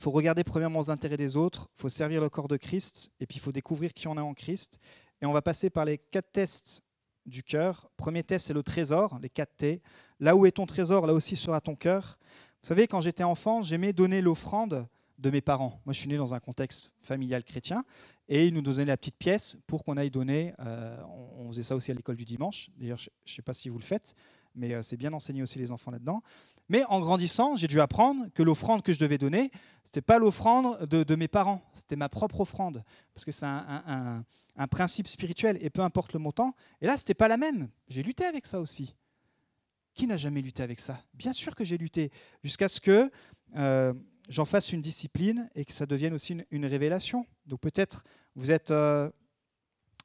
Speaker 1: faut regarder premièrement aux intérêts des autres, il faut servir le corps de Christ, et puis il faut découvrir qui on est en Christ. Et on va passer par les quatre tests du cœur. Premier test, c'est le trésor, les quatre T. Là où est ton trésor, là aussi sera ton cœur. Vous savez, quand j'étais enfant, j'aimais donner l'offrande de mes parents. Moi, je suis né dans un contexte familial chrétien et ils nous donnaient la petite pièce pour qu'on aille donner. Euh, on, faisait ça aussi à l'école du dimanche. D'ailleurs, je ne sais pas si vous le faites, mais euh, c'est bien enseigné aussi les enfants là-dedans. Mais en grandissant, j'ai dû apprendre que l'offrande que je devais donner, ce n'était pas l'offrande de, mes parents, c'était ma propre offrande, parce que c'est un, principe spirituel, et peu importe le montant. Et là, ce n'était pas la même. J'ai lutté avec ça aussi. Qui n'a jamais lutté avec ça? Bien sûr que j'ai lutté, jusqu'à ce que euh, j'en fasse une discipline et que ça devienne aussi une, révélation. Donc peut-être vous êtes euh,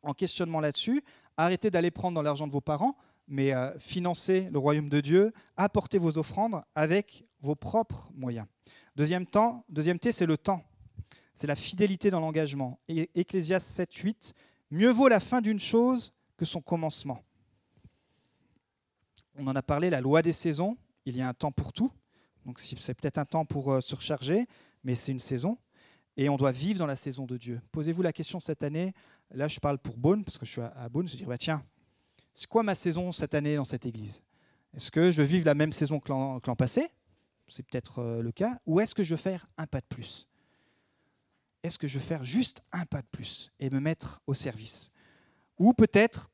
Speaker 1: en questionnement là-dessus. Arrêtez d'aller prendre dans l'argent de vos parents, mais euh, financez le royaume de Dieu, apportez vos offrandes avec vos propres moyens. Deuxième, temps, deuxième T, c'est le temps. C'est la fidélité dans l'engagement. Ecclésias 7, 8. Mieux vaut la fin d'une chose que son commencement. On en a parlé, la loi des saisons. Il y a un temps pour tout. Donc c'est peut-être un temps pour euh, se recharger, mais c'est une saison. Et on doit vivre dans la saison de Dieu. Posez-vous la question cette année. Là, je parle pour Beaune, parce que je suis à Beaune. Je dis, bah, tiens, c'est quoi ma saison cette année dans cette église? Est-ce que je vivre la même saison que l'an passé? C'est peut-être euh, le cas. Ou est-ce que je veux faire un pas de plus? Est-ce que je veux faire juste un pas de plus et me mettre au service? Ou peut-être,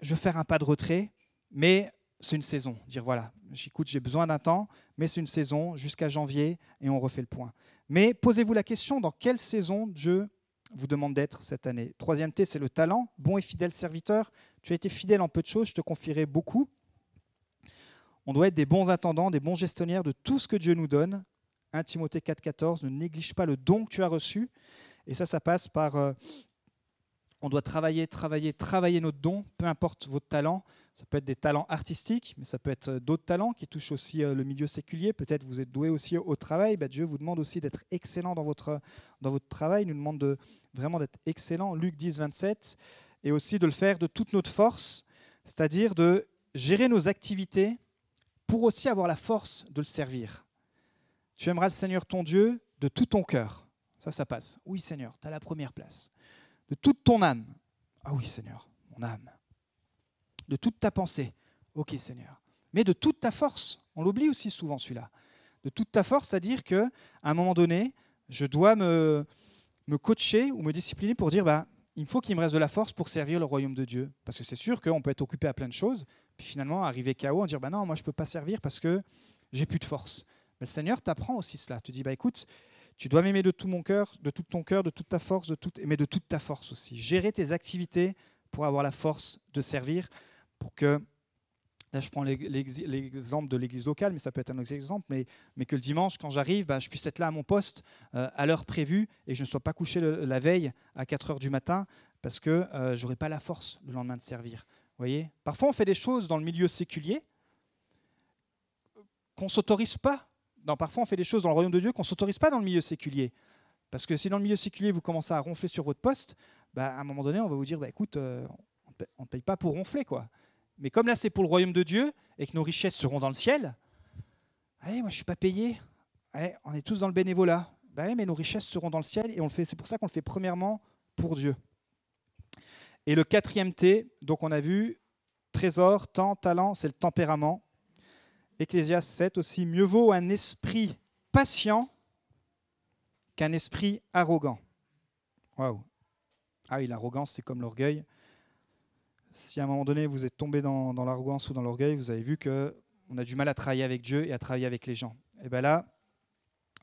Speaker 1: je veux faire un pas de retrait, mais c'est une saison. Dire voilà, j'écoute, j'ai besoin d'un temps, mais c'est une saison jusqu'à janvier et on refait le point. Mais posez-vous la question dans quelle saison Dieu vous demande d'être cette année? Troisième T, c'est le talent. Bon et fidèle serviteur. Tu as été fidèle en peu de choses, je te confierai beaucoup. On doit être des bons intendants, des bons gestionnaires de tout ce que Dieu nous donne. 1 Timothée 4,14, ne néglige pas le don que tu as reçu. Et ça, ça passe par. Euh, on doit travailler, travailler, travailler notre don, peu importe votre talent. Ça peut être des talents artistiques, mais ça peut être euh, d'autres talents qui touchent aussi euh, le milieu séculier. Peut-être vous êtes doué aussi au travail. Bah, Dieu vous demande aussi d'être excellent dans votre, dans votre travail. Il nous demande de, vraiment d'être excellent. Luc 10, 27. Et aussi de le faire de toute notre force, c'est-à-dire de gérer nos activités pour aussi avoir la force de le servir. Tu aimeras le Seigneur ton Dieu de tout ton cœur. Ça, ça passe. Oui, Seigneur, tu as la première place. De toute ton âme. Ah oui, Seigneur, mon âme de toute ta pensée. Ok Seigneur. Mais de toute ta force. On l'oublie aussi souvent celui-là. De toute ta force, c'est-à-dire qu'à un moment donné, je dois me, coacher ou me discipliner pour dire, bah, il faut qu'il me reste de la force pour servir le royaume de Dieu. Parce que c'est sûr qu'on peut être occupé à plein de choses, puis finalement arriver KO, en dire, bah non, moi je ne peux pas servir parce que j'ai plus de force. Mais le Seigneur t'apprend aussi cela. Tu dis, bah écoute, tu dois m'aimer de tout mon cœur, de tout ton cœur, de toute ta force, de toute, mais de toute ta force aussi. Gérer tes activités pour avoir la force de servir, pour que Là, je prends l'exemple de l'église locale, mais ça peut être un autre exemple, mais, que le dimanche, quand j'arrive, bah, je puisse être là à mon poste euh, à l'heure prévue et je ne sois pas couché la veille à 4 heures du matin parce que euh, je n'aurai pas la force le lendemain de servir. voyez? Parfois, on fait des choses dans le milieu séculier qu'on ne s'autorise pas. Parfois, on fait des choses dans le royaume de Dieu qu'on ne s'autorise pas dans le milieu séculier. Parce que si dans le milieu séculier, vous commencez à ronfler sur votre poste, bah, à un moment donné, on va vous dire, bah, écoute, euh, on ne paye pas pour ronfler. quoi. Mais comme là, c'est pour le royaume de Dieu et que nos richesses seront dans le ciel, allez, moi, je ne suis pas payé. on est tous dans le bénévolat. Ben, mais nos richesses seront dans le ciel et on le fait. C'est pour ça qu'on le fait premièrement pour Dieu. Et le quatrième T, donc on a vu trésor, temps, talent, c'est le tempérament. Ecclésiaste 7 aussi, mieux vaut un esprit patient qu'un esprit arrogant. Waouh. Ah oui, l'arrogance, c'est comme l'orgueil si à un moment donné vous êtes tombé dans, l'arrogance ou dans l'orgueil, vous avez vu qu'on a du mal à travailler avec Dieu et à travailler avec les gens. Et bien là,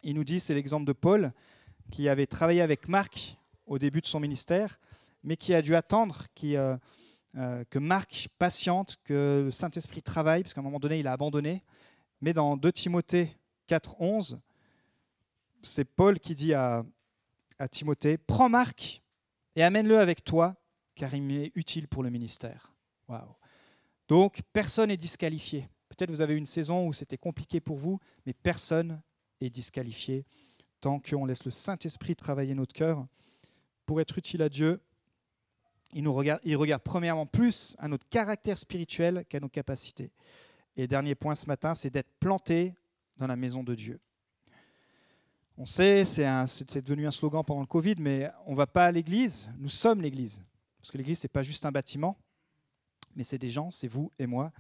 Speaker 1: il nous dit, c'est l'exemple de Paul, qui avait travaillé avec Marc au début de son ministère, mais qui a dû attendre euh, euh, que Marc patiente, que le Saint-Esprit travaille, parce qu'à un moment donné, il a abandonné. Mais dans 2 Timothée 4, 11, c'est Paul qui dit à, à Timothée, prends Marc et amène-le avec toi car il m'est utile pour le ministère. Waouh. Donc, personne n'est disqualifié. Peut-être vous avez une saison où c'était compliqué pour vous, mais personne est disqualifié tant qu'on laisse le Saint-Esprit travailler notre cœur pour être utile à Dieu. Il, regarde, il regarde premièrement plus à notre caractère spirituel qu'à nos capacités. Et dernier point ce matin, c'est d'être planté dans la maison de Dieu. On sait, c'est devenu un slogan pendant le Covid, mais on ne va pas à l'église, nous sommes l'église. Parce que l'Église, ce n'est pas juste un bâtiment, mais c'est des gens, c'est vous et moi.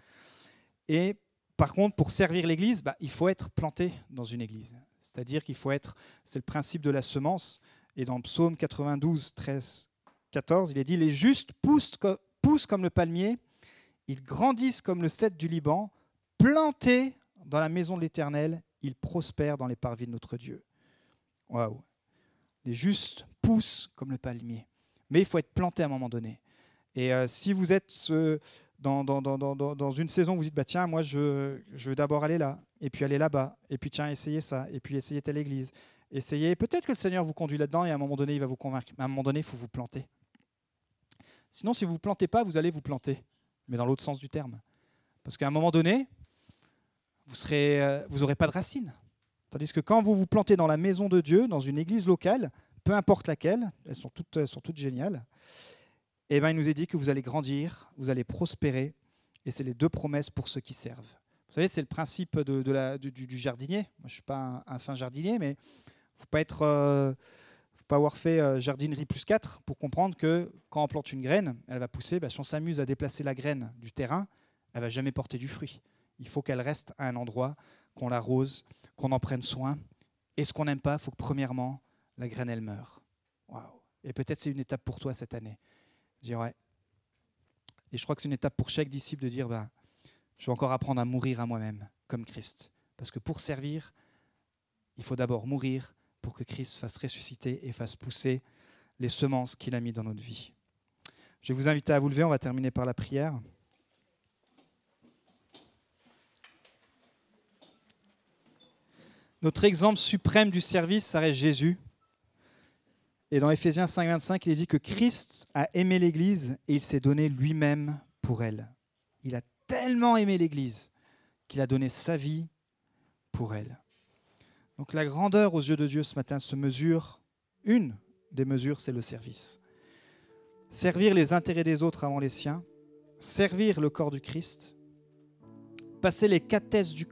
Speaker 1: Et par contre, pour servir l'Église, bah, il faut être planté dans une Église. C'est-à-dire qu'il faut être, c'est le principe de la semence. Et dans psaume 92, 13, 14, il est dit, les justes poussent, poussent comme le palmier, ils grandissent comme le cèdre du Liban, plantés dans la maison de l'Éternel, ils prospèrent dans les parvis de notre Dieu. Waouh Les justes poussent comme le palmier. Mais il faut être planté à un moment donné. Et euh, si vous êtes dans, une saison, vous dites, bah, tiens, moi, je, je veux d'abord aller là, et puis aller là-bas, et puis tiens, essayez ça, et puis essayez telle église. Essayez, peut-être que le Seigneur vous conduit là-dedans, et à un moment donné, il va vous convaincre. Mais à un moment donné, il faut vous planter. Sinon, si vous ne vous plantez pas, vous allez vous planter, mais dans l'autre sens du terme. Parce qu'à un moment donné, vous n'aurez euh, vous pas de racines. Tandis que quand vous vous plantez dans la maison de Dieu, dans une église locale, peu importe laquelle, elles sont toutes, toutes géniales, et eh ben, il nous est dit que vous allez grandir, vous allez prospérer, et c'est les deux promesses pour ceux qui servent. Vous savez, c'est le principe du, jardinier. Moi, je ne suis pas un, fin jardinier, mais il ne faut pas être... Euh, pas avoir fait euh, jardinerie plus 4 pour comprendre que quand on plante une graine, elle va pousser. Bah, si on s'amuse à déplacer la graine du terrain, elle va jamais porter du fruit. Il faut qu'elle reste à un endroit, qu'on l'arrose, qu'on en prenne soin. Et ce qu'on n'aime pas, il faut que premièrement, la graine, elle meurt. Waouh. Et peut-être c'est une étape pour toi cette année. Et je crois que c'est une étape pour chaque disciple de dire, bah, je vais encore apprendre à mourir à moi-même, comme Christ. Parce que pour servir, il faut d'abord mourir pour que Christ fasse ressusciter et fasse pousser les semences qu'il a mis dans notre vie. Je vais vous inviter à vous lever, on va terminer par la prière. Notre exemple suprême du service, ça reste Jésus. Et dans Éphésiens 5, 25, il est dit que Christ a aimé l'Église et il s'est donné lui-même pour elle. Il a tellement aimé l'Église qu'il a donné sa vie pour elle. Donc la grandeur aux yeux de Dieu ce matin se mesure, une des mesures, c'est le service. Servir les intérêts des autres avant les siens, servir le corps du Christ, passer les tests du